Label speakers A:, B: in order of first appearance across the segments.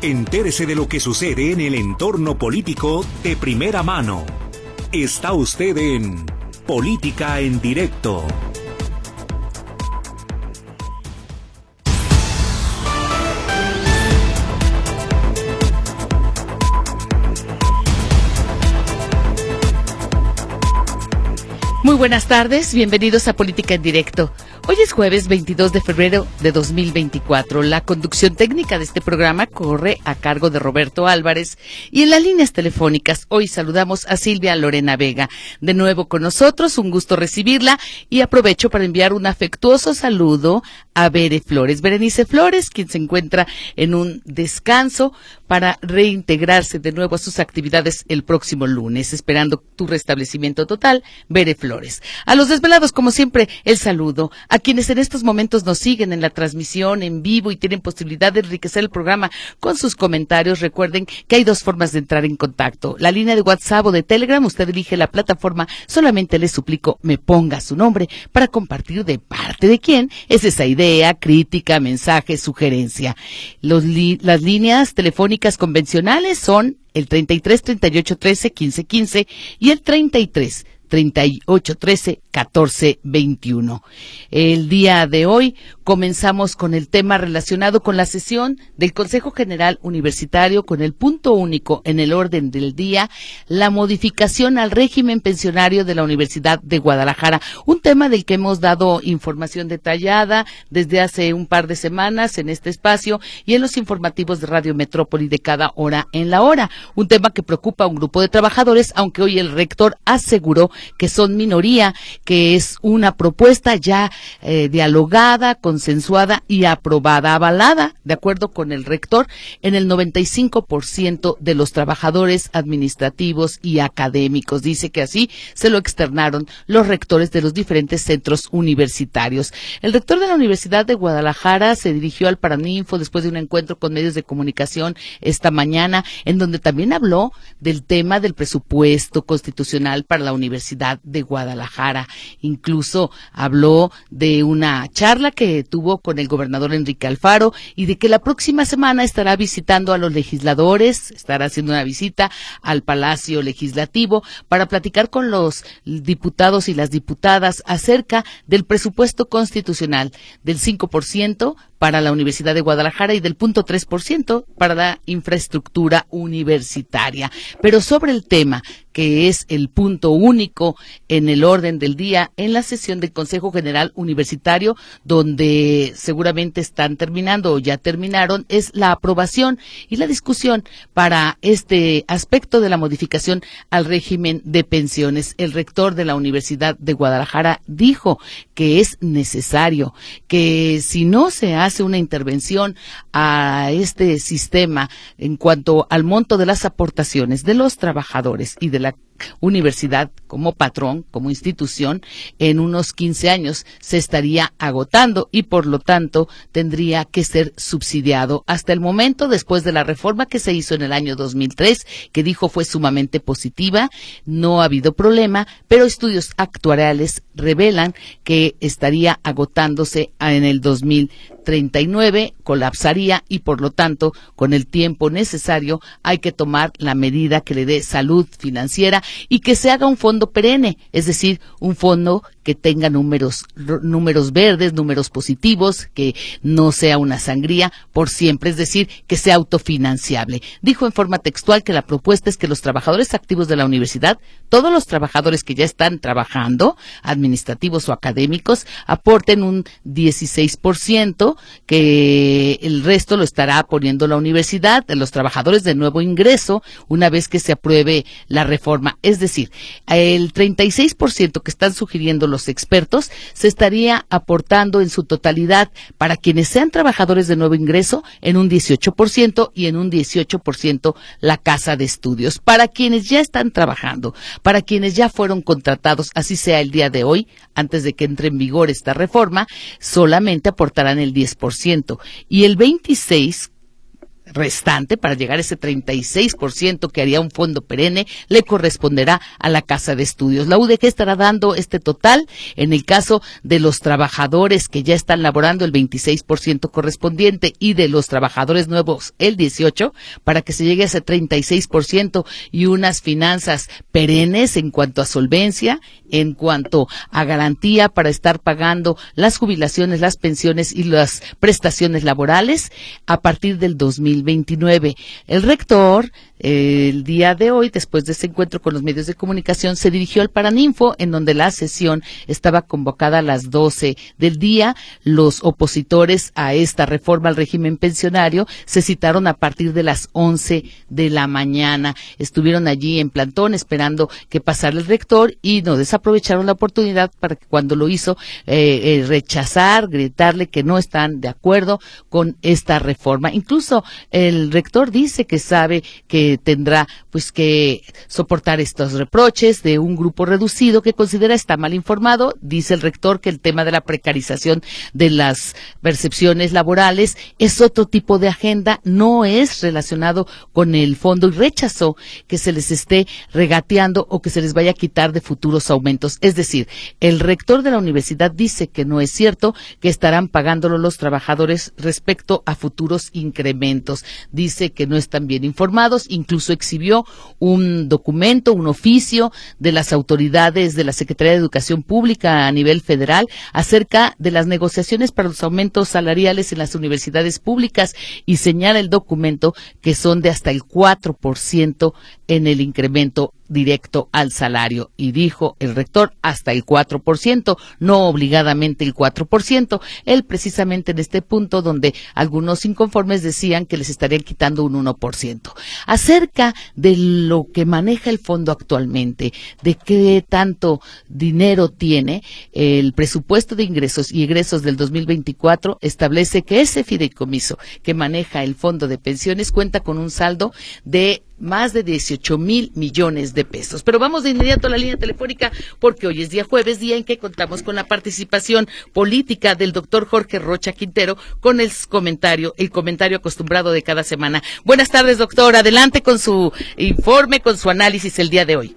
A: Entérese de lo que sucede en el entorno político de primera mano. Está usted en Política en Directo.
B: Muy buenas tardes, bienvenidos a Política en Directo. Hoy es jueves 22 de febrero de 2024. La conducción técnica de este programa corre a cargo de Roberto Álvarez y en las líneas telefónicas hoy saludamos a Silvia Lorena Vega. De nuevo con nosotros, un gusto recibirla y aprovecho para enviar un afectuoso saludo a Bere Flores. Berenice Flores, quien se encuentra en un descanso para reintegrarse de nuevo a sus actividades el próximo lunes, esperando tu restablecimiento total, Bere Flores. A los desvelados, como siempre, el saludo. A a quienes en estos momentos nos siguen en la transmisión en vivo y tienen posibilidad de enriquecer el programa con sus comentarios, recuerden que hay dos formas de entrar en contacto. La línea de WhatsApp o de Telegram, usted elige la plataforma, solamente le suplico me ponga su nombre para compartir de parte de quién es esa idea, crítica, mensaje, sugerencia. las líneas telefónicas convencionales son el 33 38 13 15 15 y el 33 38 13 14 21. El día de hoy comenzamos con el tema relacionado con la sesión del Consejo General Universitario con el punto único en el orden del día, la modificación al régimen pensionario de la Universidad de Guadalajara, un tema del que hemos dado información detallada desde hace un par de semanas en este espacio y en los informativos de Radio Metrópoli de cada hora en la hora, un tema que preocupa a un grupo de trabajadores, aunque hoy el rector aseguró que son minoría, que es una propuesta ya eh, dialogada, consensuada y aprobada, avalada, de acuerdo con el rector, en el 95% de los trabajadores administrativos y académicos. Dice que así se lo externaron los rectores de los diferentes centros universitarios. El rector de la Universidad de Guadalajara se dirigió al Paraninfo después de un encuentro con medios de comunicación esta mañana, en donde también habló del tema del presupuesto constitucional para la universidad de Guadalajara. Incluso habló de una charla que tuvo con el gobernador Enrique Alfaro y de que la próxima semana estará visitando a los legisladores, estará haciendo una visita al Palacio Legislativo para platicar con los diputados y las diputadas acerca del presupuesto constitucional del 5% para la Universidad de Guadalajara y del punto 3% para la infraestructura universitaria. Pero sobre el tema, que es el punto único en el orden del día en la sesión del Consejo General Universitario, donde seguramente están terminando o ya terminaron, es la aprobación y la discusión para este aspecto de la modificación al régimen de pensiones. El rector de la Universidad de Guadalajara dijo que es necesario, que si no se hace una intervención a este sistema en cuanto al monto de las aportaciones de los trabajadores y de la universidad como patrón, como institución, en unos 15 años se estaría agotando y por lo tanto tendría que ser subsidiado. Hasta el momento, después de la reforma que se hizo en el año 2003, que dijo fue sumamente positiva, no ha habido problema, pero estudios actuariales revelan que estaría agotándose en el 2039, colapsaría y por lo tanto, con el tiempo necesario, hay que tomar la medida que le dé salud financiera y que se haga un fondo perenne, es decir, un fondo que tenga números, números verdes, números positivos, que no sea una sangría por siempre, es decir, que sea autofinanciable. Dijo en forma textual que la propuesta es que los trabajadores activos de la universidad, todos los trabajadores que ya están trabajando, administrativos o académicos, aporten un 16%, que el resto lo estará poniendo la universidad, los trabajadores de nuevo ingreso, una vez que se apruebe la reforma. Es decir, el 36% que están sugiriendo los expertos, se estaría aportando en su totalidad para quienes sean trabajadores de nuevo ingreso en un 18% y en un 18% la casa de estudios. Para quienes ya están trabajando, para quienes ya fueron contratados, así sea el día de hoy, antes de que entre en vigor esta reforma, solamente aportarán el 10% y el 26% restante para llegar a ese 36% que haría un fondo perenne le corresponderá a la Casa de Estudios. La UDG estará dando este total en el caso de los trabajadores que ya están laborando el 26% correspondiente y de los trabajadores nuevos el 18 para que se llegue a ese 36% y unas finanzas perennes en cuanto a solvencia, en cuanto a garantía para estar pagando las jubilaciones, las pensiones y las prestaciones laborales a partir del 2029. El rector el día de hoy, después de ese encuentro con los medios de comunicación, se dirigió al Paraninfo, en donde la sesión estaba convocada a las 12 del día. Los opositores a esta reforma al régimen pensionario se citaron a partir de las 11 de la mañana. Estuvieron allí en plantón esperando que pasara el rector y no desaprovecharon la oportunidad para que cuando lo hizo eh, eh, rechazar, gritarle que no están de acuerdo con esta reforma. Incluso el rector dice que sabe que tendrá pues que soportar estos reproches de un grupo reducido que considera está mal informado. Dice el rector que el tema de la precarización de las percepciones laborales es otro tipo de agenda, no es relacionado con el fondo y rechazó que se les esté regateando o que se les vaya a quitar de futuros aumentos. Es decir, el rector de la universidad dice que no es cierto que estarán pagándolo los trabajadores respecto a futuros incrementos. Dice que no están bien informados incluso exhibió un documento, un oficio de las autoridades de la Secretaría de Educación Pública a nivel federal acerca de las negociaciones para los aumentos salariales en las universidades públicas y señala el documento que son de hasta el 4% en el incremento directo al salario. Y dijo el rector hasta el 4%, no obligadamente el 4%. Él precisamente en este punto donde algunos inconformes decían que les estarían quitando un 1%. Acerca de lo que maneja el fondo actualmente, de qué tanto dinero tiene, el presupuesto de ingresos y egresos del 2024 establece que ese fideicomiso que maneja el fondo de pensiones cuenta con un saldo de más de 18 mil millones de pesos. Pero vamos de inmediato a la línea telefónica porque hoy es día jueves, día en que contamos con la participación política del doctor Jorge Rocha Quintero con el comentario, el comentario acostumbrado de cada semana. Buenas tardes, doctor. Adelante con su informe, con su análisis el día de hoy.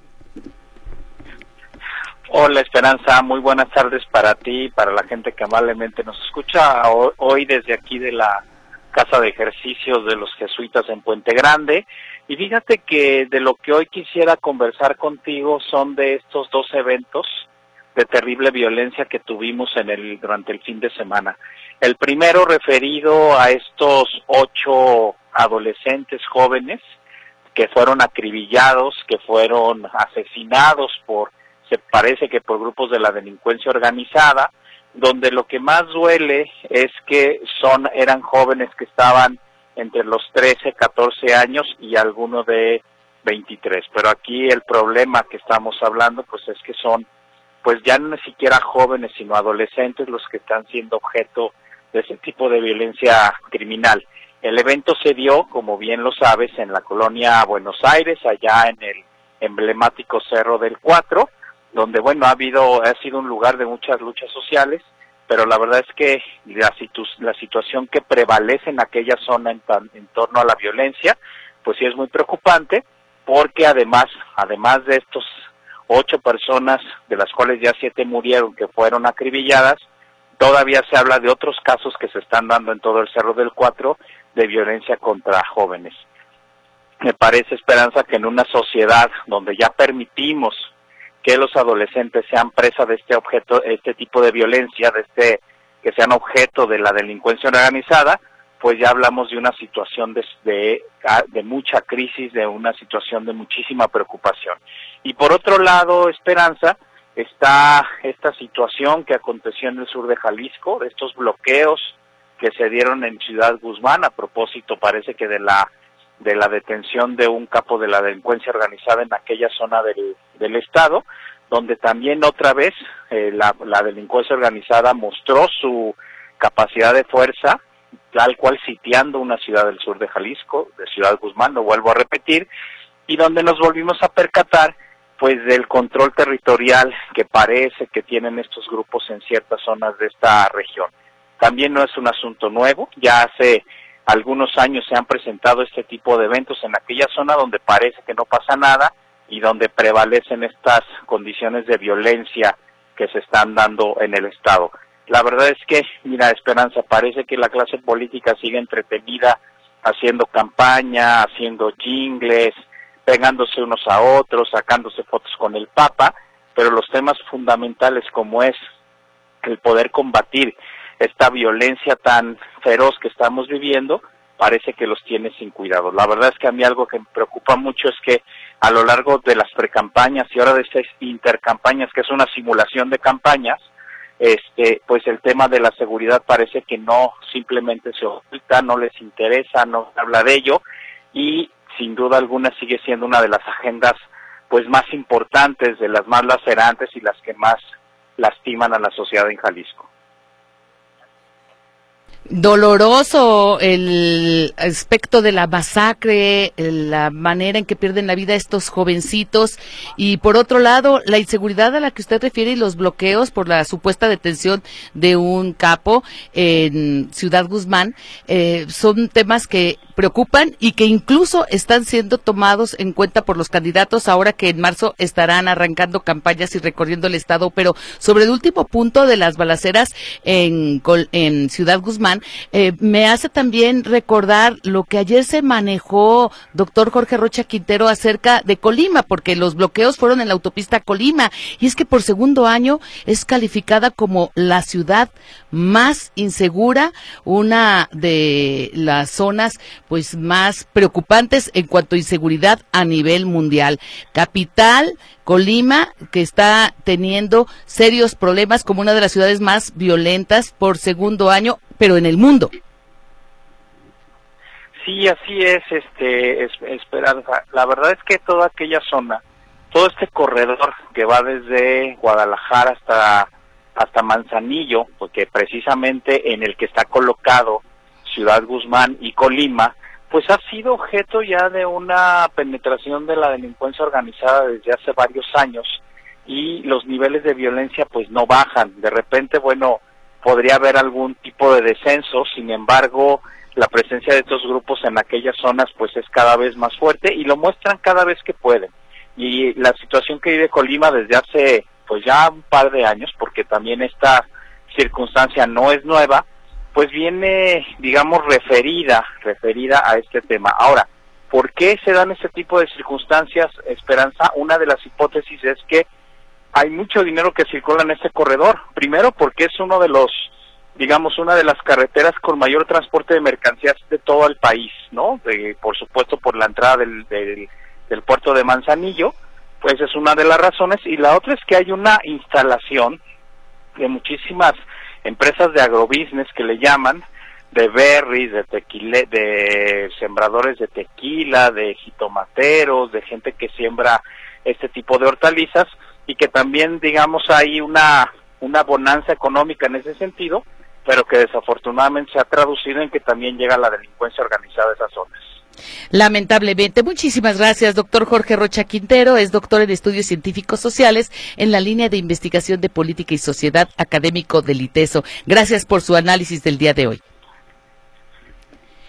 C: Hola Esperanza, muy buenas tardes para ti y para la gente que amablemente nos escucha hoy desde aquí de la Casa de Ejercicios de los Jesuitas en Puente Grande. Y fíjate que de lo que hoy quisiera conversar contigo son de estos dos eventos de terrible violencia que tuvimos en el durante el fin de semana. El primero referido a estos ocho adolescentes jóvenes que fueron acribillados, que fueron asesinados por, se parece que por grupos de la delincuencia organizada, donde lo que más duele es que son, eran jóvenes que estaban entre los 13, 14 años y alguno de 23. Pero aquí el problema que estamos hablando pues es que son pues ya no ni siquiera jóvenes sino adolescentes los que están siendo objeto de ese tipo de violencia criminal. El evento se dio, como bien lo sabes, en la colonia Buenos Aires, allá en el emblemático Cerro del Cuatro, donde bueno ha habido ha sido un lugar de muchas luchas sociales pero la verdad es que la, la situación que prevalece en aquella zona en, en torno a la violencia, pues sí es muy preocupante, porque además, además de estos ocho personas, de las cuales ya siete murieron, que fueron acribilladas, todavía se habla de otros casos que se están dando en todo el Cerro del Cuatro de violencia contra jóvenes. Me parece, Esperanza, que en una sociedad donde ya permitimos que los adolescentes sean presa de este objeto, este tipo de violencia, de este que sean objeto de la delincuencia organizada, pues ya hablamos de una situación de, de, de, mucha crisis, de una situación de muchísima preocupación. Y por otro lado, Esperanza, está esta situación que aconteció en el sur de Jalisco, de estos bloqueos que se dieron en Ciudad Guzmán, a propósito parece que de la de la detención de un capo de la delincuencia organizada en aquella zona del, del estado, donde también otra vez eh, la, la delincuencia organizada mostró su capacidad de fuerza, tal cual sitiando una ciudad del sur de Jalisco, de Ciudad Guzmán, lo vuelvo a repetir, y donde nos volvimos a percatar pues del control territorial que parece que tienen estos grupos en ciertas zonas de esta región. También no es un asunto nuevo, ya hace algunos años se han presentado este tipo de eventos en aquella zona donde parece que no pasa nada y donde prevalecen estas condiciones de violencia que se están dando en el Estado. La verdad es que, mira, Esperanza, parece que la clase política sigue entretenida haciendo campaña, haciendo jingles, pegándose unos a otros, sacándose fotos con el Papa, pero los temas fundamentales como es el poder combatir esta violencia tan feroz que estamos viviendo, parece que los tiene sin cuidado. La verdad es que a mí algo que me preocupa mucho es que a lo largo de las precampañas y ahora de estas intercampañas, que es una simulación de campañas, este, pues el tema de la seguridad parece que no simplemente se oculta, no les interesa, no habla de ello y sin duda alguna sigue siendo una de las agendas pues más importantes, de las más lacerantes y las que más lastiman a la sociedad en Jalisco
B: doloroso el aspecto de la masacre, la manera en que pierden la vida estos jovencitos y por otro lado la inseguridad a la que usted refiere y los bloqueos por la supuesta detención de un capo en Ciudad Guzmán eh, son temas que preocupan y que incluso están siendo tomados en cuenta por los candidatos ahora que en marzo estarán arrancando campañas y recorriendo el estado. Pero sobre el último punto de las balaceras en, en Ciudad Guzmán, eh, me hace también recordar lo que ayer se manejó doctor Jorge Rocha Quintero acerca de Colima, porque los bloqueos fueron en la autopista Colima. Y es que por segundo año es calificada como la ciudad más insegura, una de las zonas pues más preocupantes en cuanto a inseguridad a nivel mundial. Capital, Colima, que está teniendo serios problemas como una de las ciudades más violentas por segundo año, pero en el mundo.
C: Sí, así es, este, Esperanza. La verdad es que toda aquella zona, todo este corredor que va desde Guadalajara hasta hasta Manzanillo, porque precisamente en el que está colocado Ciudad Guzmán y Colima, pues ha sido objeto ya de una penetración de la delincuencia organizada desde hace varios años y los niveles de violencia pues no bajan. De repente, bueno, podría haber algún tipo de descenso, sin embargo, la presencia de estos grupos en aquellas zonas pues es cada vez más fuerte y lo muestran cada vez que pueden. Y la situación que vive Colima desde hace pues ya un par de años, porque también esta circunstancia no es nueva, pues viene, digamos, referida, referida a este tema. Ahora, ¿por qué se dan este tipo de circunstancias, Esperanza? Una de las hipótesis es que hay mucho dinero que circula en este corredor. Primero, porque es uno de los, digamos, una de las carreteras con mayor transporte de mercancías de todo el país, ¿no? por supuesto, por la entrada del, del, del puerto de Manzanillo, pues es una de las razones. Y la otra es que hay una instalación de muchísimas empresas de agrobusiness que le llaman, de berries, de tequila, de sembradores de tequila, de jitomateros, de gente que siembra este tipo de hortalizas y que también digamos hay una una bonanza económica en ese sentido, pero que desafortunadamente se ha traducido en que también llega la delincuencia organizada a esas zonas.
B: Lamentablemente. Muchísimas gracias, doctor Jorge Rocha Quintero. Es doctor en estudios científicos sociales en la línea de investigación de política y sociedad académico del ITESO. Gracias por su análisis del día de hoy.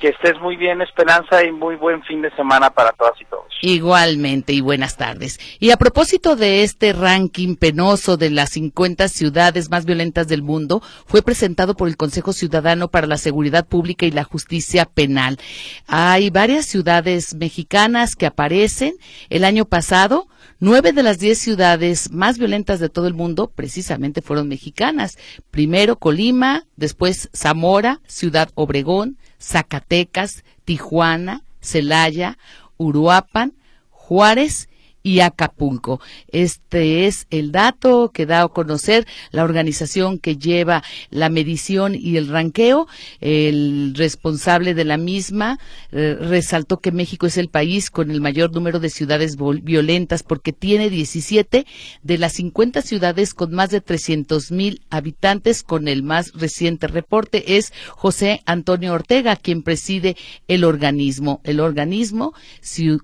C: Que estés muy bien, Esperanza, y muy buen fin de semana para todas y todos.
B: Igualmente, y buenas tardes. Y a propósito de este ranking penoso de las 50 ciudades más violentas del mundo, fue presentado por el Consejo Ciudadano para la Seguridad Pública y la Justicia Penal. Hay varias ciudades mexicanas que aparecen. El año pasado, nueve de las diez ciudades más violentas de todo el mundo precisamente fueron mexicanas. Primero Colima, después Zamora, Ciudad Obregón, Zacatecas, Tijuana, Celaya, Uruapan, Juárez y Acapulco. Este es el dato que da a conocer la organización que lleva la medición y el ranqueo. El responsable de la misma eh, resaltó que México es el país con el mayor número de ciudades violentas porque tiene 17 de las 50 ciudades con más de 300 mil habitantes. Con el más reciente reporte es José Antonio Ortega, quien preside el organismo. El organismo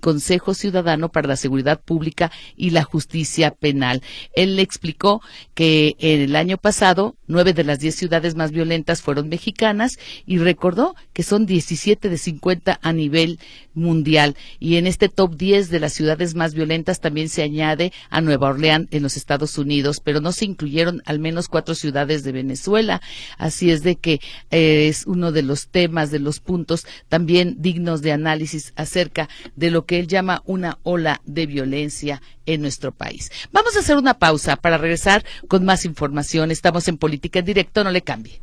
B: Consejo Ciudadano para la Seguridad Pública y la Justicia Penal. Él explicó que en el año pasado nueve de las diez ciudades más violentas fueron mexicanas y recordó que son 17 de 50 a nivel mundial. Y en este top 10 de las ciudades más violentas también se añade a Nueva Orleans en los Estados Unidos, pero no se incluyeron al menos cuatro ciudades de Venezuela. Así es de que eh, es uno de los temas, de los puntos también dignos de análisis acerca de lo que él llama una ola de violencia en nuestro país. Vamos a hacer una pausa para regresar con más información. Estamos en Política en Directo, no le cambie.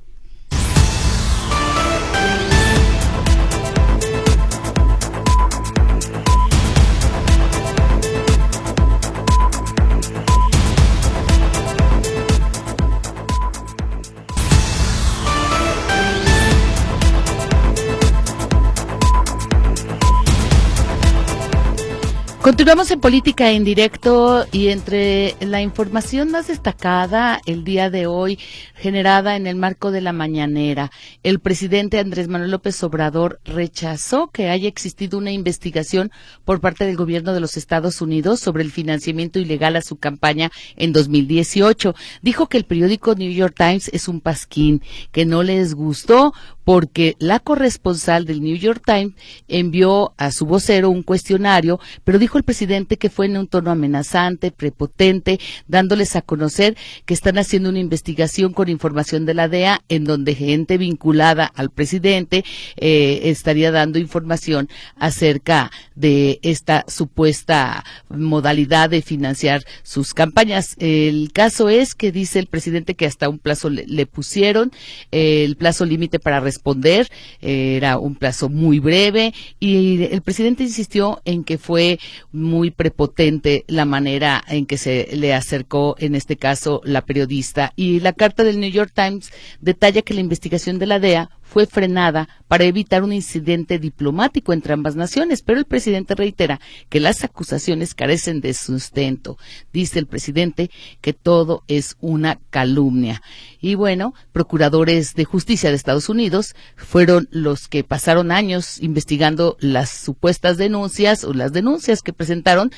B: Continuamos en política en directo y entre la información más destacada el día de hoy generada en el marco de la mañanera, el presidente Andrés Manuel López Obrador rechazó que haya existido una investigación por parte del gobierno de los Estados Unidos sobre el financiamiento ilegal a su campaña en 2018. Dijo que el periódico New York Times es un pasquín, que no les gustó porque la corresponsal del New York Times envió a su vocero un cuestionario, pero dijo el presidente que fue en un tono amenazante, prepotente, dándoles a conocer que están haciendo una investigación con información de la DEA en donde gente vinculada al presidente eh, estaría dando información acerca de esta supuesta modalidad de financiar sus campañas. El caso es que dice el presidente que hasta un plazo le, pusieron, el plazo límite para responder, era un plazo muy breve y el presidente insistió en que fue muy prepotente la manera en que se le acercó en este caso la periodista. Y la carta del New York Times detalla que la investigación de la DEA fue frenada para evitar un incidente diplomático entre ambas naciones, pero el presidente reitera que las acusaciones carecen de sustento. Dice el presidente que todo es una calumnia. Y bueno, procuradores de justicia de Estados Unidos fueron los que pasaron años investigando las supuestas denuncias o las denuncias que presentaron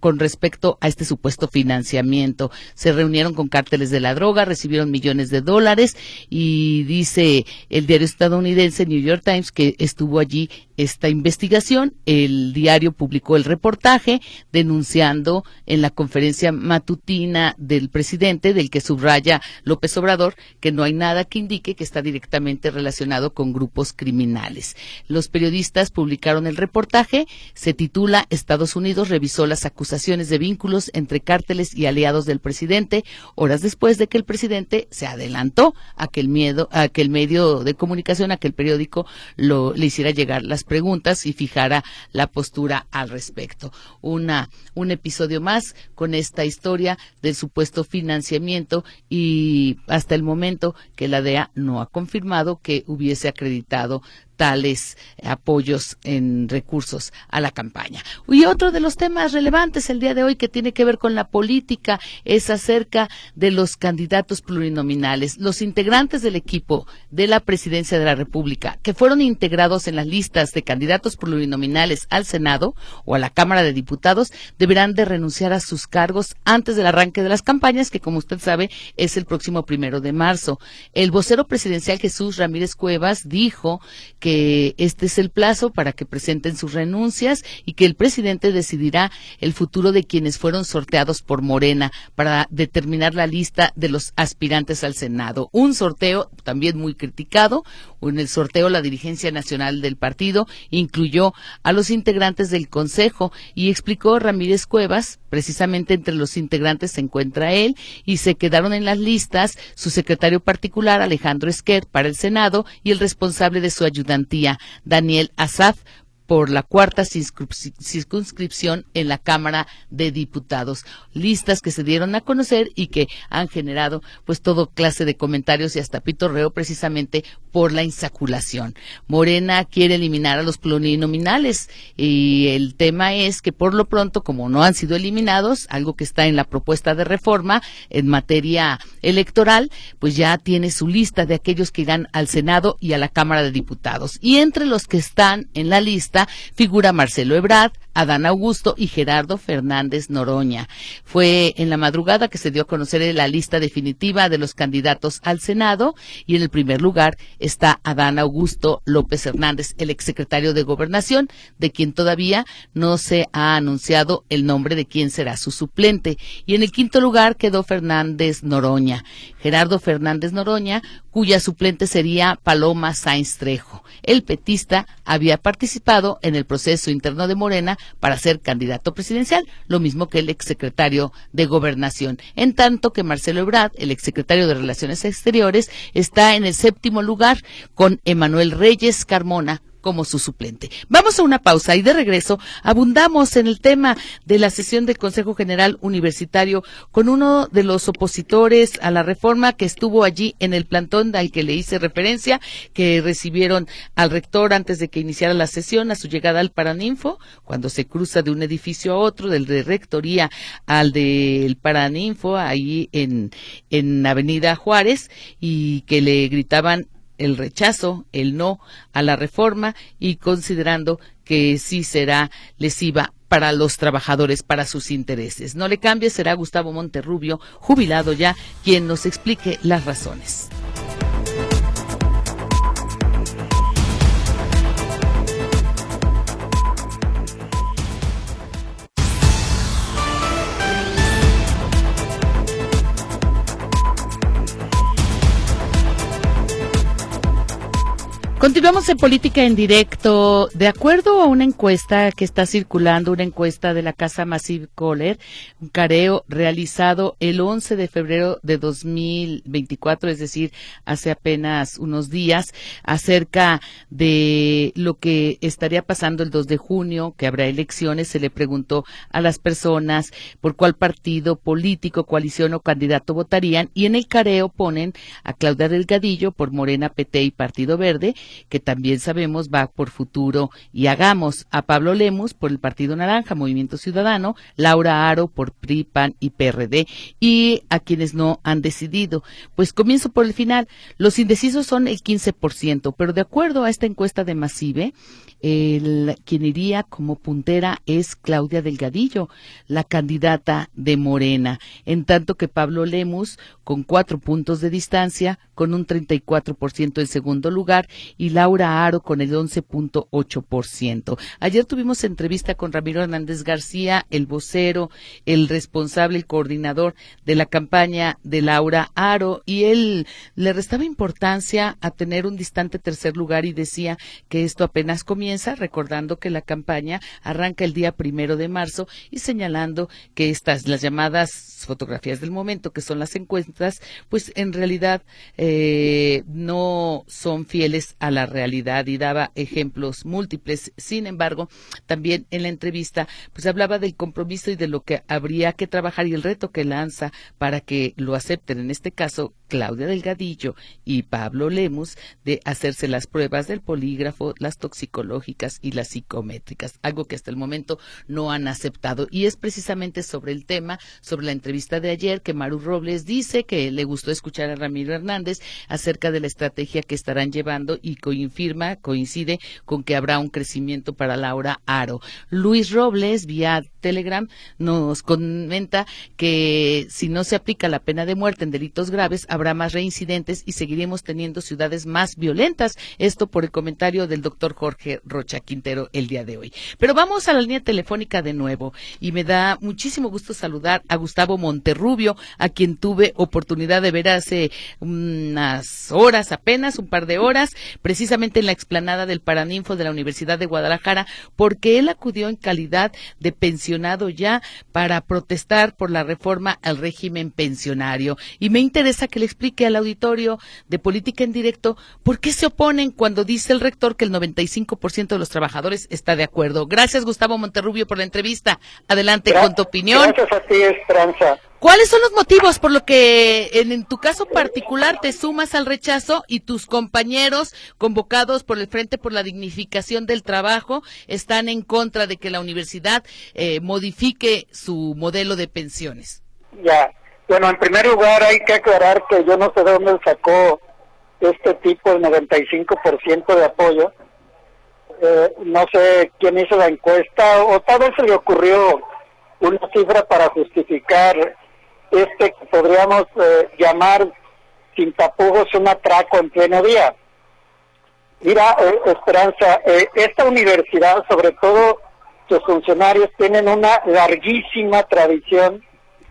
B: con respecto a este supuesto financiamiento. Se reunieron con cárteles de la droga, recibieron millones de dólares y dice el diario estadounidense New York Times que estuvo allí esta investigación. El diario publicó el reportaje denunciando en la conferencia matutina del presidente, del que subraya López Obrador, que no hay nada que indique que está directamente relacionado con grupos criminales. Los periodistas publicaron el reportaje, se titula Estados Unidos revisó las acusaciones de vínculos entre cárteles y aliados del presidente, horas después de que el presidente se adelantó a que el miedo, a que el medio de comunicación, a que el periódico lo, le hiciera llegar las preguntas y fijara la postura al respecto. Un episodio más con esta historia del supuesto financiamiento y hasta el momento que la DEA no ha confirmado que hubiese acreditado tales apoyos en recursos a la campaña. Y otro de los temas relevantes el día de hoy que tiene que ver con la política es acerca de los candidatos plurinominales, los integrantes del equipo de la presidencia de la República que fueron integrados en las listas de candidatos plurinominales al Senado o a la Cámara de Diputados deberán de renunciar a sus cargos antes del arranque de las campañas que como usted sabe es el próximo primero de marzo. El vocero presidencial Jesús Ramírez Cuevas dijo que este es el plazo para que presenten sus renuncias y que el presidente decidirá el futuro de quienes fueron sorteados por Morena para determinar la lista de los aspirantes al Senado. Un sorteo también muy criticado. En el sorteo la dirigencia nacional del partido incluyó a los integrantes del Consejo y explicó Ramírez Cuevas, precisamente entre los integrantes se encuentra él y se quedaron en las listas su secretario particular Alejandro Esquer para el Senado y el responsable de su ayudante Daniel Azad por la cuarta circunscripción en la Cámara de Diputados. Listas que se dieron a conocer y que han generado pues todo clase de comentarios y hasta pitorreo precisamente por la insaculación. Morena quiere eliminar a los plurinominales y el tema es que por lo pronto como no han sido eliminados, algo que está en la propuesta de reforma en materia electoral, pues ya tiene su lista de aquellos que irán al Senado y a la Cámara de Diputados. Y entre los que están en la lista figura Marcelo Ebrard, Adán Augusto y Gerardo Fernández Noroña. Fue en la madrugada que se dio a conocer la lista definitiva de los candidatos al Senado y en el primer lugar está Adán Augusto López Hernández, el exsecretario de Gobernación, de quien todavía no se ha anunciado el nombre de quién será su suplente. Y en el quinto lugar quedó Fernández Noroña. Gerardo Fernández Noroña, cuya suplente sería Paloma Sainz Trejo. El petista había participado en el proceso interno de Morena para ser candidato presidencial, lo mismo que el exsecretario de Gobernación. En tanto que Marcelo Ebrard, el exsecretario de Relaciones Exteriores, está en el séptimo lugar con Emanuel Reyes Carmona como su suplente. Vamos a una pausa y de regreso abundamos en el tema de la sesión del Consejo General Universitario con uno de los opositores a la reforma que estuvo allí en el plantón al que le hice referencia, que recibieron al rector antes de que iniciara la sesión a su llegada al Paraninfo, cuando se cruza de un edificio a otro, del de rectoría al del Paraninfo, ahí en, en Avenida Juárez, y que le gritaban el rechazo, el no a la reforma y considerando que sí será lesiva para los trabajadores, para sus intereses. No le cambie, será Gustavo Monterrubio, jubilado ya, quien nos explique las razones. Continuamos en política en directo. De acuerdo a una encuesta que está circulando, una encuesta de la Casa Massive Kohler, un careo realizado el 11 de febrero de 2024, es decir, hace apenas unos días, acerca de lo que estaría pasando el 2 de junio, que habrá elecciones, se le preguntó a las personas por cuál partido político, coalición o candidato votarían y en el careo ponen a Claudia Delgadillo por Morena, PT y Partido Verde que también sabemos va por futuro y hagamos a Pablo Lemus por el Partido Naranja, Movimiento Ciudadano, Laura Aro por PRI, PAN y PRD y a quienes no han decidido. Pues comienzo por el final. Los indecisos son el 15%, pero de acuerdo a esta encuesta de Masive, el, quien iría como puntera es Claudia Delgadillo, la candidata de Morena, en tanto que Pablo Lemus, con cuatro puntos de distancia, con un 34% en segundo lugar, y Laura Aro con el 11.8%. Ayer tuvimos entrevista con Ramiro Hernández García, el vocero, el responsable, el coordinador de la campaña de Laura Aro, y él le restaba importancia a tener un distante tercer lugar y decía que esto apenas comienza recordando que la campaña arranca el día primero de marzo y señalando que estas, las llamadas fotografías del momento, que son las encuestas, pues en realidad eh, no son fieles a la realidad y daba ejemplos múltiples. Sin embargo, también en la entrevista, pues hablaba del compromiso y de lo que habría que trabajar y el reto que lanza para que lo acepten, en este caso, Claudia Delgadillo y Pablo Lemus, de hacerse las pruebas del polígrafo, las toxicológicas y las psicométricas, algo que hasta el momento no han aceptado. Y es precisamente sobre el tema, sobre la entrevista de ayer, que Maru Robles dice que le gustó escuchar a Ramiro Hernández acerca de la estrategia que estarán llevando y confirma, coincide con que habrá un crecimiento para Laura Aro. Luis Robles, vía Telegram, nos comenta que si no se aplica la pena de muerte en delitos graves, habrá más reincidentes y seguiremos teniendo ciudades más violentas. Esto por el comentario del doctor Jorge Rocha Quintero el día de hoy. Pero vamos a la línea telefónica de nuevo y me da muchísimo gusto saludar a Gustavo Monterrubio, a quien tuve oportunidad de ver hace unas horas apenas, un par de horas, precisamente en la explanada del Paraninfo de la Universidad de Guadalajara, porque él acudió en calidad de pensionado ya para protestar por la reforma al régimen pensionario. Y me interesa que le explique al auditorio de política en directo por qué se oponen cuando dice el rector que el 95% de los trabajadores está de acuerdo. Gracias, Gustavo Monterrubio, por la entrevista. Adelante con tu opinión.
D: Gracias a ti, Esperanza.
B: ¿Cuáles son los motivos por lo que en, tu caso particular te sumas al rechazo y tus compañeros convocados por el Frente por la Dignificación del Trabajo están en contra de que la universidad eh, modifique su modelo de pensiones?
D: Ya, bueno, en primer lugar hay que aclarar que yo no sé de dónde sacó este tipo el 95% de apoyo. eh, no sé quién hizo la encuesta, o tal vez se le ocurrió una cifra para justificar este que podríamos eh, llamar sin tapujos un atraco en pleno día. Mira, eh, Esperanza, esta universidad, sobre todo sus funcionarios, tienen una larguísima tradición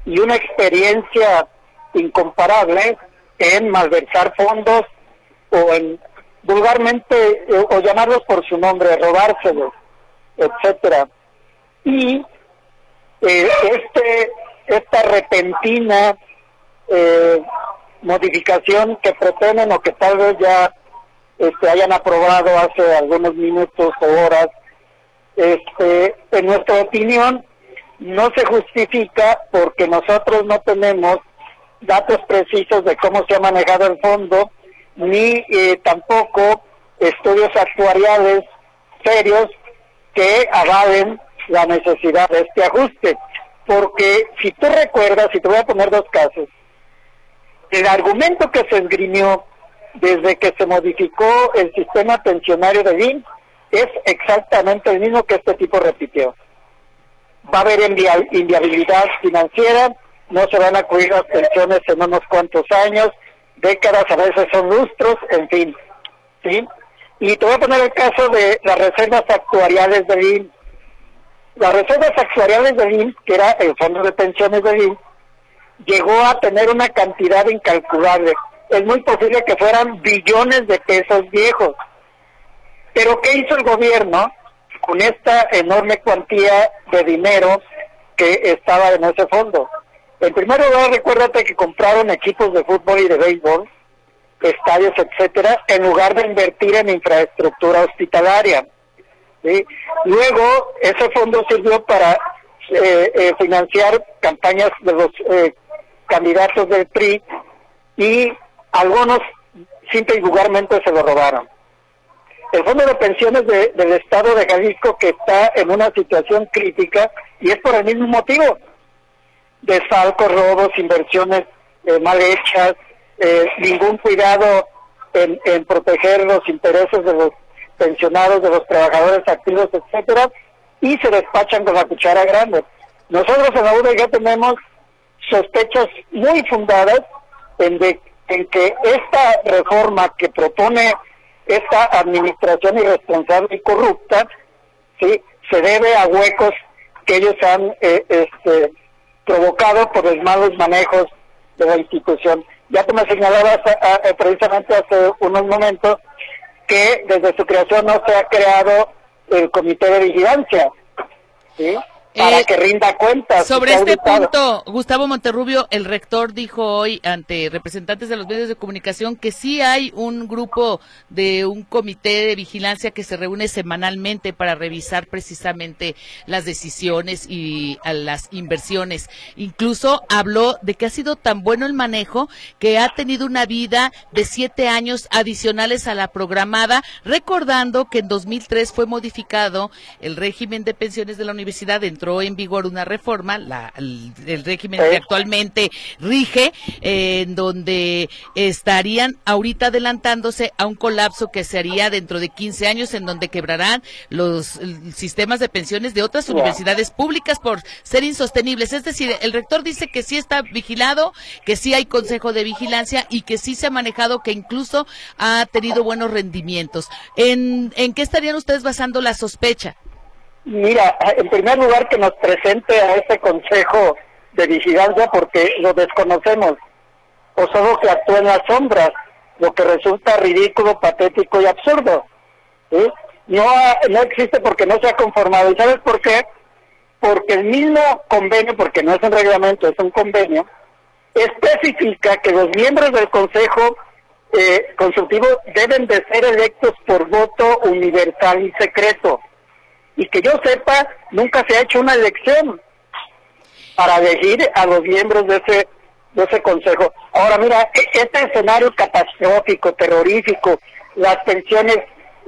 D: y una experiencia incomparable en malversar fondos o en vulgarmente eh, o llamarlos por su nombre, robárselos, etcétera. Y eh, este esta repentina eh, modificación que pretenden o que tal vez ya este, hayan aprobado hace algunos minutos o horas, este, en nuestra opinión no se justifica porque nosotros no tenemos datos precisos de cómo se ha manejado el fondo ni eh, tampoco estudios actuariales serios que avalen la necesidad de este ajuste. Porque si tú recuerdas, y te voy a poner dos casos, el argumento que se esgrimió desde que se modificó el sistema pensionario de BIN es exactamente el mismo que este tipo repitió. Va a haber inviabilidad financiera, no se van a cubrir las pensiones en unos cuantos años, décadas, a veces son lustros, en fin. ¿sí? Y te voy a poner el caso de las reservas actuariales de BIM. Las reservas actuariales de BIM, que era el fondo de pensiones de BIM, llegó a tener una cantidad incalculable. Es muy posible que fueran billones de pesos viejos. Pero ¿qué hizo el gobierno con esta enorme cuantía de dinero que estaba en ese fondo? En primer lugar, recuérdate que compraron equipos de fútbol y de béisbol, estadios, etcétera, en lugar de invertir en infraestructura hospitalaria. Luego, ese fondo sirvió para eh, eh, financiar campañas de los eh, candidatos del PRI y algunos simple y vulgarmente se lo robaron. El Fondo de Pensiones del Estado de Jalisco que está en una situación crítica y es por el mismo motivo desfalcos, robos, inversiones eh, mal hechas, eh, ningún cuidado en, en, proteger los intereses de los pensionados, de los trabajadores activos, etcétera, y se despachan con la cuchara grande. Nosotros en la UDG tenemos sospechas muy fundadas en, de, en que esta reforma que propone esta administración irresponsable y corrupta, sí, se debe a huecos que ellos han eh, este, provocado por los malos manejos de la institución. Ya te me señalabas eh, precisamente hace unos momentos que desde su creación no se ha creado el comité de vigilancia. ¿sí? Para eh, que rinda cuentas.
B: Sobre este punto, Gustavo Monterrubio, el rector, dijo hoy ante representantes de los medios de comunicación que sí hay un grupo de un comité de vigilancia que se reúne semanalmente para revisar precisamente las decisiones y las inversiones. Incluso habló de que ha sido tan bueno el manejo que ha tenido una vida de siete años adicionales a la programada, recordando que en 2003 fue modificado el régimen de pensiones de la universidad en entró en vigor una reforma, la, el, régimen que actualmente rige, en donde estarían ahorita adelantándose a un colapso que se haría dentro de 15 años, en donde quebrarán los sistemas de pensiones de otras universidades públicas por ser insostenibles. Es decir, el rector dice que sí está vigilado, que sí hay consejo de vigilancia y que sí se ha manejado, que incluso ha tenido buenos rendimientos. ¿En, en qué estarían ustedes basando la sospecha?
D: Mira, en primer lugar que nos presente a ese consejo de vigilancia porque lo desconocemos, o solo que actúa en las sombras, lo que resulta ridículo, patético y absurdo. No, no existe porque no se ha conformado. ¿Y sabes por qué? Porque el mismo convenio, porque no es un reglamento, es un convenio, especifica que los miembros del Consejo eh, Consultivo deben de ser electos por voto universal y secreto y que yo sepa, nunca se ha hecho una elección para elegir a los miembros de ese de ese consejo. Ahora mira, e, este escenario catastrófico, terrorífico, las pensiones,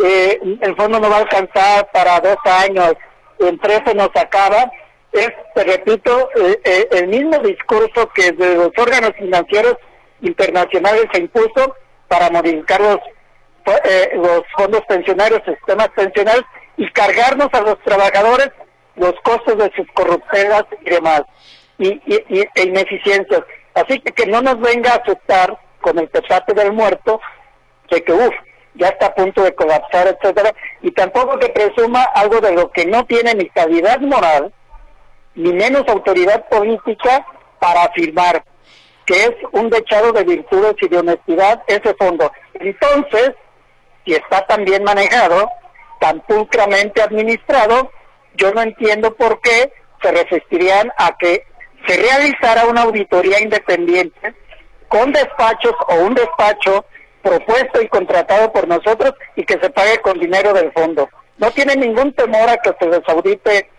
D: eh, el fondo no va a alcanzar para dos años, en tres se nos acaba, es, te repito, eh, eh, el mismo discurso que de los órganos financieros internacionales se impuso para modificar los eh, los fondos pensionarios, sistemas pensionales y cargarnos a los trabajadores los costos de sus corruptelas y demás, y, e ineficiencias. Así que que no nos venga a asustar con el pesate del muerto, de que uff, ya está a punto de colapsar, etcétera, y tampoco que presuma algo de lo que no tiene ni calidad moral, ni menos autoridad política para afirmar que es un dechado de virtudes y de honestidad ese fondo. Entonces, si está tan bien manejado, tan pulcramente administrado, yo no entiendo por qué se resistirían a que se realizara una auditoría independiente con despachos o un despacho propuesto y contratado por nosotros y que se pague con dinero del fondo. No tiene ningún temor a que se desaudite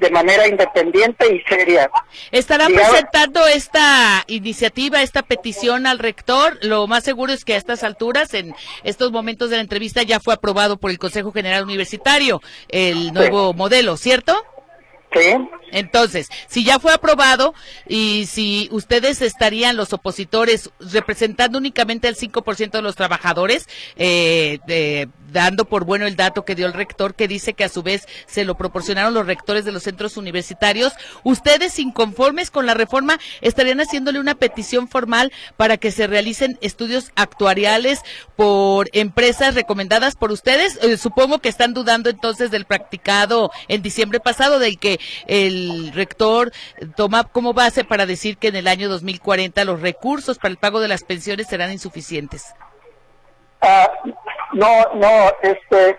D: de manera independiente y seria.
B: ¿Estarán presentando esta iniciativa, esta petición al rector? Lo más seguro es que a estas alturas, en estos momentos de la entrevista, ya fue aprobado por el Consejo General Universitario el nuevo modelo, ¿cierto? Entonces, si ya fue aprobado y si ustedes estarían los opositores representando únicamente al 5% de los trabajadores, eh, dando por bueno el dato que dio el rector, que dice que a su vez se lo proporcionaron los rectores de los centros universitarios, ustedes inconformes con la reforma estarían haciéndole una petición formal para que se realicen estudios actuariales por empresas recomendadas por ustedes. Eh, supongo que están dudando entonces del practicado en diciembre pasado, del que el el rector toma como base para decir que en el año 2040 los recursos para el pago de las pensiones serán insuficientes?
D: Ah, no, no, este,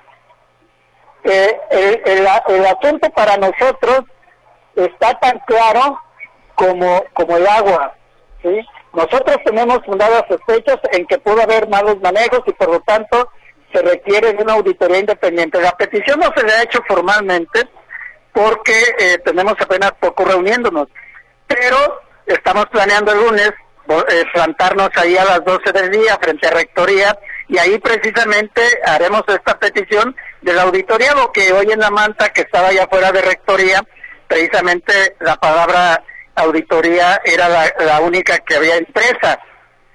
D: eh, el, el, asunto para nosotros está tan claro como, como el agua, ¿sí? Nosotros tenemos fundadas sospechas en que pudo haber malos manejos y por lo tanto se requiere una auditoría independiente. La petición no se le ha hecho formalmente, porque eh, tenemos apenas poco reuniéndonos. Pero estamos planeando el lunes eh, plantarnos ahí a las 12 del día frente a Rectoría y ahí precisamente haremos esta petición del auditoriado que hoy en la manta que estaba ya fuera de Rectoría, precisamente la palabra auditoría era la, la única que había impresa,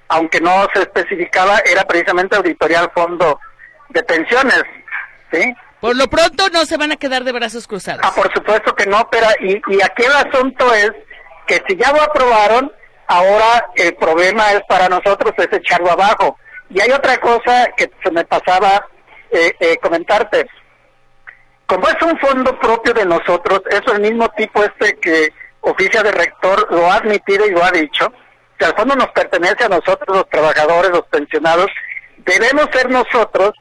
D: aunque no se especificaba, era precisamente auditoría al fondo de pensiones, ¿sí?
B: Por lo pronto no se van a quedar de brazos cruzados.
D: Ah, por supuesto que no, pero y, y aquí el asunto es que si ya lo aprobaron, ahora el problema es para nosotros es echarlo abajo. Y hay otra cosa que se me pasaba eh, eh, comentarte. Como es un fondo propio de nosotros, es el mismo tipo este que oficia de rector lo ha admitido y lo ha dicho, que el fondo nos pertenece a nosotros, los trabajadores, los pensionados, debemos ser nosotros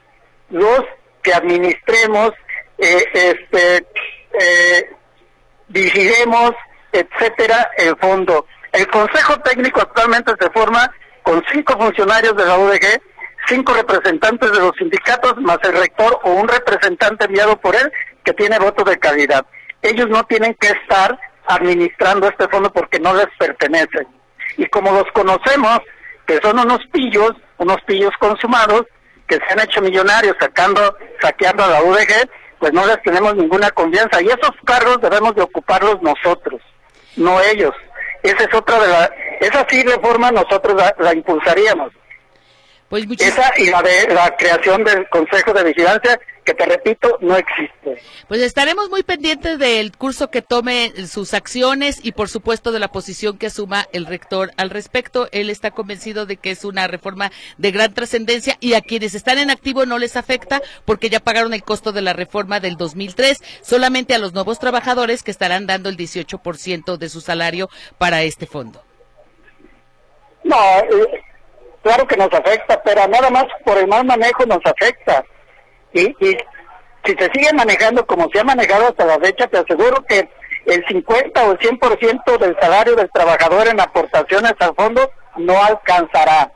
D: los que administremos, eh, este, eh, vigilemos, etcétera, el fondo. El Consejo Técnico actualmente se forma con cinco funcionarios de la UDG, cinco representantes de los sindicatos, más el rector o un representante enviado por él que tiene voto de calidad. Ellos no tienen que estar administrando este fondo porque no les pertenece. Y como los conocemos, que son unos pillos, unos pillos consumados, que se han hecho millonarios sacando, saqueando a la UDG, pues no les tenemos ninguna confianza. Y esos cargos debemos de ocuparlos nosotros, no ellos. Esa es otra de la, esa sí reforma nosotros la impulsaríamos. Pues Esa y la de la creación del Consejo de Vigilancia, que te repito, no existe.
B: Pues estaremos muy pendientes del curso que tome sus acciones y por supuesto de la posición que asuma el rector al respecto. Él está convencido de que es una reforma de gran trascendencia y a quienes están en activo no les afecta porque ya pagaron el costo de la reforma del 2003, solamente a los nuevos trabajadores que estarán dando el 18% de su salario para este fondo.
D: No, eh, claro que nos afecta, pero nada más por el mal manejo nos afecta. Y, y si se sigue manejando como se ha manejado hasta la fecha, te aseguro que el 50 o el 100% del salario del trabajador en aportaciones al fondo no alcanzará.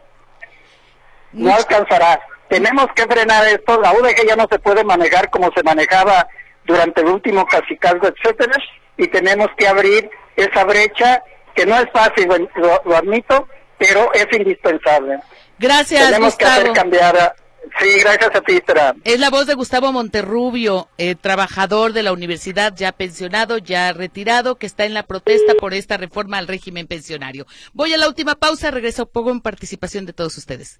D: No alcanzará. Tenemos que frenar esto. La UDG ya no se puede manejar como se manejaba durante el último casicazgo, etcétera, y tenemos que abrir esa brecha que no es fácil, lo admito, pero es indispensable.
B: Gracias,
D: Tenemos
B: que hacer
D: cambiar Sí, gracias a ti,
B: Es la voz de Gustavo Monterrubio, eh, trabajador de la universidad, ya pensionado, ya retirado, que está en la protesta por esta reforma al régimen pensionario. Voy a la última pausa, regreso poco en participación de todos ustedes.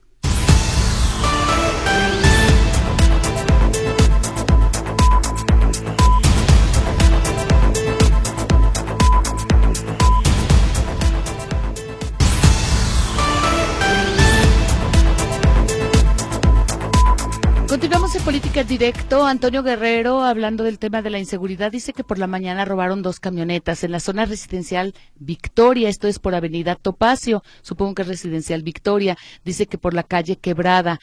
B: Política Directo, Antonio Guerrero, hablando del tema de la inseguridad, dice que por la mañana robaron dos camionetas en la zona residencial Victoria, esto es por Avenida Topacio, supongo que es residencial Victoria, dice que por la calle Quebrada.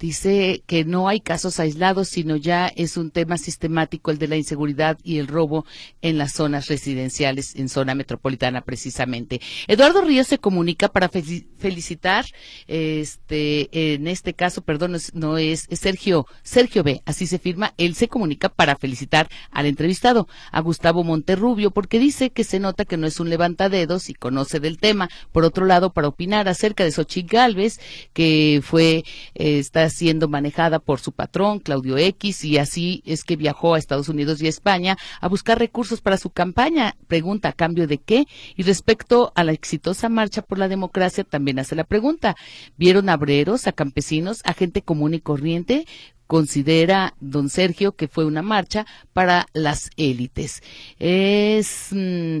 B: Dice que no hay casos aislados, sino ya es un tema sistemático el de la inseguridad y el robo en las zonas residenciales, en zona metropolitana precisamente. Eduardo Ríos se comunica para felicitar, este, en este caso, perdón, no es, Sergio, Sergio B, así se firma, él se comunica para felicitar al entrevistado, a Gustavo Monterrubio, porque dice que se nota que no es un levantadedos y conoce del tema. Por otro lado, para opinar acerca de Xochitl Galvez, que fue, esta siendo manejada por su patrón, Claudio X, y así es que viajó a Estados Unidos y España a buscar recursos para su campaña. Pregunta, ¿a cambio de qué? Y respecto a la exitosa marcha por la democracia, también hace la pregunta. ¿Vieron a obreros, a campesinos, a gente común y corriente? considera don Sergio que fue una marcha para las élites. Es mm,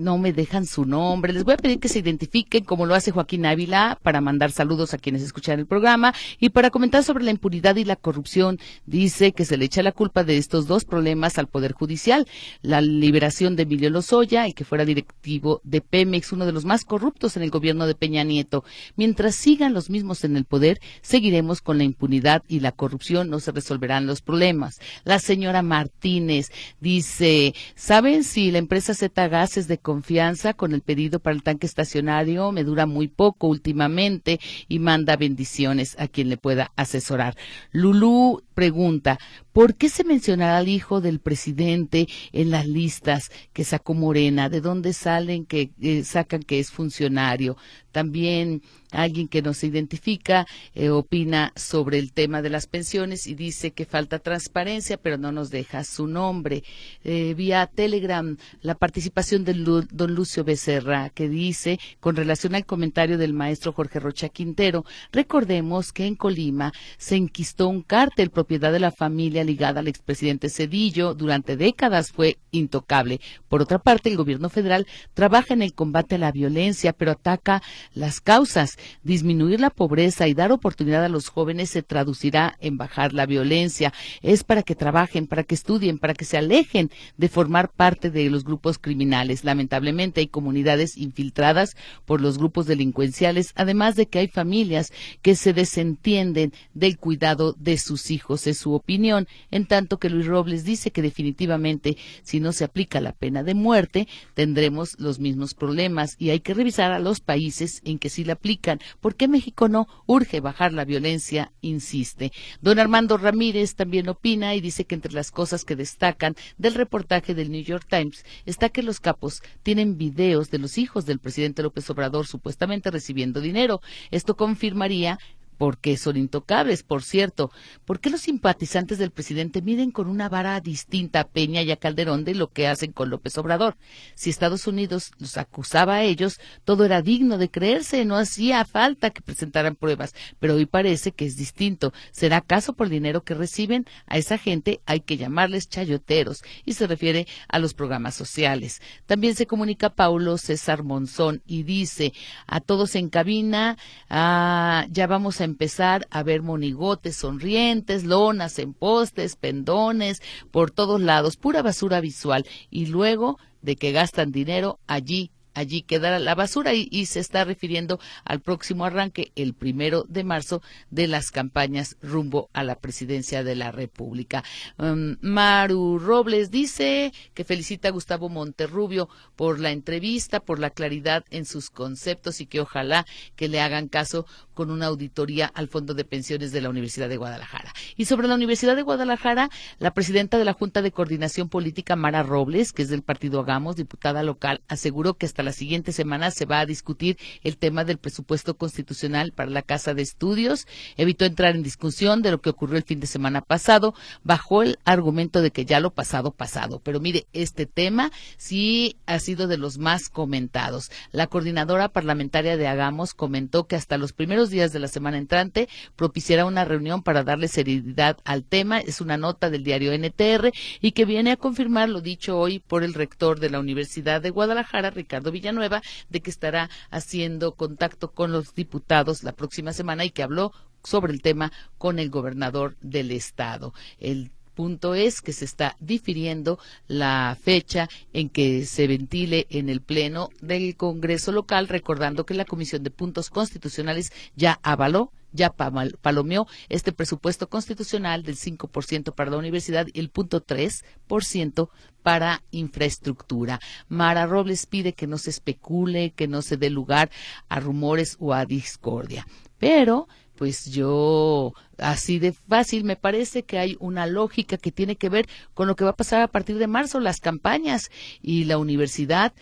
B: no me dejan su nombre. Les voy a pedir que se identifiquen como lo hace Joaquín Ávila para mandar saludos a quienes escuchan el programa y para comentar sobre la impunidad y la corrupción. Dice que se le echa la culpa de estos dos problemas al Poder Judicial. La liberación de Emilio Lozoya, y que fuera directivo de Pemex, uno de los más corruptos en el gobierno de Peña Nieto. Mientras sigan los mismos en el poder, seguiremos con la impunidad y la corrupción, no se resolverán los problemas. La señora Martínez dice, ¿saben si la empresa Z Gas es de confianza con el pedido para el tanque estacionario. Me dura muy poco últimamente y manda bendiciones a quien le pueda asesorar. Lulú pregunta, ¿por qué se mencionará al hijo del presidente en las listas que sacó Morena? ¿De dónde salen que eh, sacan que es funcionario? También alguien que nos identifica eh, opina sobre el tema de las pensiones y dice que falta transparencia, pero no nos deja su nombre. Eh, vía Telegram, la participación de don Lucio Becerra, que dice, con relación al comentario del maestro Jorge Rocha Quintero, recordemos que en Colima se enquistó un cártel propiedad de la familia ligada al expresidente Cedillo. Durante décadas fue intocable. Por otra parte, el gobierno federal trabaja en el combate a la violencia, pero ataca las causas Disminuir la pobreza y dar oportunidad a los jóvenes se traducirá en bajar la violencia. Es para que trabajen, para que estudien, para que se alejen de formar parte de los grupos criminales. Lamentablemente hay comunidades infiltradas por los grupos delincuenciales, además de que hay familias que se desentienden del cuidado de sus hijos, es su opinión, en tanto que Luis Robles dice que definitivamente si no se aplica la pena de muerte tendremos los mismos problemas y hay que revisar a los países en que sí la aplican ¿Por qué México no urge bajar la violencia? Insiste. Don Armando Ramírez también opina y dice que entre las cosas que destacan del reportaje del New York Times está que los capos tienen videos de los hijos del presidente López Obrador supuestamente recibiendo dinero. Esto confirmaría porque son intocables, por cierto. ¿Por qué los simpatizantes del presidente miden con una vara distinta a Peña y a Calderón de lo que hacen con López Obrador? Si Estados Unidos los acusaba a ellos, todo era digno de creerse, no hacía falta que presentaran pruebas, pero hoy parece que es distinto. ¿Será acaso por el dinero que reciben? A esa gente hay que llamarles chayoteros, y se refiere a los programas sociales. También se comunica Paulo César Monzón y dice a todos en cabina, ah, ya vamos a empezar a ver monigotes sonrientes, lonas en postes, pendones, por todos lados, pura basura visual. Y luego de que gastan dinero allí allí quedará la basura y, se está refiriendo al próximo arranque el primero de marzo de las campañas rumbo a la presidencia de la República. Um, Maru Robles dice que felicita a Gustavo Monterrubio por la entrevista, por la claridad en sus conceptos y que ojalá que le hagan caso con una auditoría al Fondo de Pensiones de la Universidad de Guadalajara. Y sobre la Universidad de Guadalajara, la presidenta de la Junta de Coordinación Política, Mara Robles, que es del partido Hagamos, diputada local, aseguró que hasta la siguiente semana se va a discutir el tema del presupuesto constitucional para la Casa de Estudios. Evitó entrar en discusión de lo que ocurrió el fin de semana pasado, bajo el argumento de que ya lo pasado, pasado. Pero mire, este tema sí ha sido de los más comentados. La coordinadora parlamentaria de Hagamos comentó que hasta los primeros días de la semana entrante propiciará una reunión para darle seriedad al tema. Es una nota del diario NTR y que viene a confirmar lo dicho hoy por el rector de la Universidad de Guadalajara, Ricardo Villanueva de que estará haciendo contacto con los diputados la próxima semana y que habló sobre el tema con el gobernador del estado. El punto es que se está difiriendo la fecha en que se ventile en el Pleno del Congreso local, recordando que la Comisión de Puntos Constitucionales ya avaló ya palomeó este presupuesto constitucional del 5% para la universidad y el punto 3% para infraestructura. Mara Robles pide que no se especule, que no se dé lugar a rumores o a discordia. Pero pues yo así de fácil me parece que hay una lógica que tiene que ver con lo que va a pasar a partir de marzo, las campañas y la universidad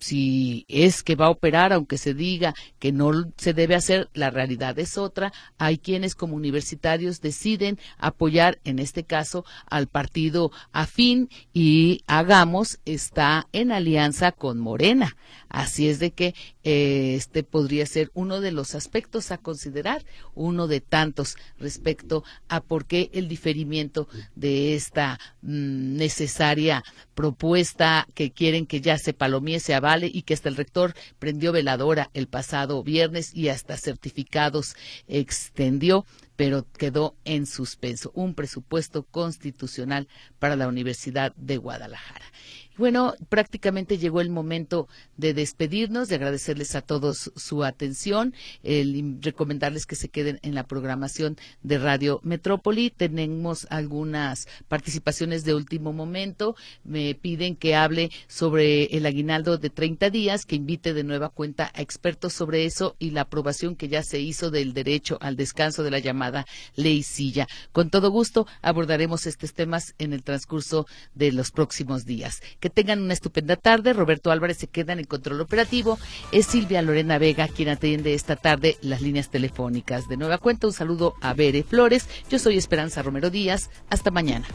B: si es que va a operar, aunque se diga que no se debe hacer, la realidad es otra. Hay quienes como universitarios deciden apoyar, en este caso, al partido afín y Hagamos está en alianza con Morena. Así es de que este podría ser uno de los aspectos a considerar, uno de tantos respecto a por qué el diferimiento de esta mm, necesaria propuesta que quieren que ya se palomie, se avale y que hasta el rector prendió veladora el pasado viernes y hasta certificados extendió pero quedó en suspenso un presupuesto constitucional para la Universidad de Guadalajara. Bueno, prácticamente llegó el momento de despedirnos, de agradecerles a todos su atención, el recomendarles que se queden en la programación de Radio Metrópoli. Tenemos algunas participaciones de último momento. Me piden que hable sobre el aguinaldo de 30 días, que invite de nueva cuenta a expertos sobre eso y la aprobación que ya se hizo del derecho al descanso de la llamada ley silla. Con todo gusto abordaremos estos temas en el transcurso de los próximos días tengan una estupenda tarde. Roberto Álvarez se queda en el control operativo. Es Silvia Lorena Vega quien atiende esta tarde las líneas telefónicas. De nueva cuenta, un saludo a Bere Flores. Yo soy Esperanza Romero Díaz. Hasta mañana.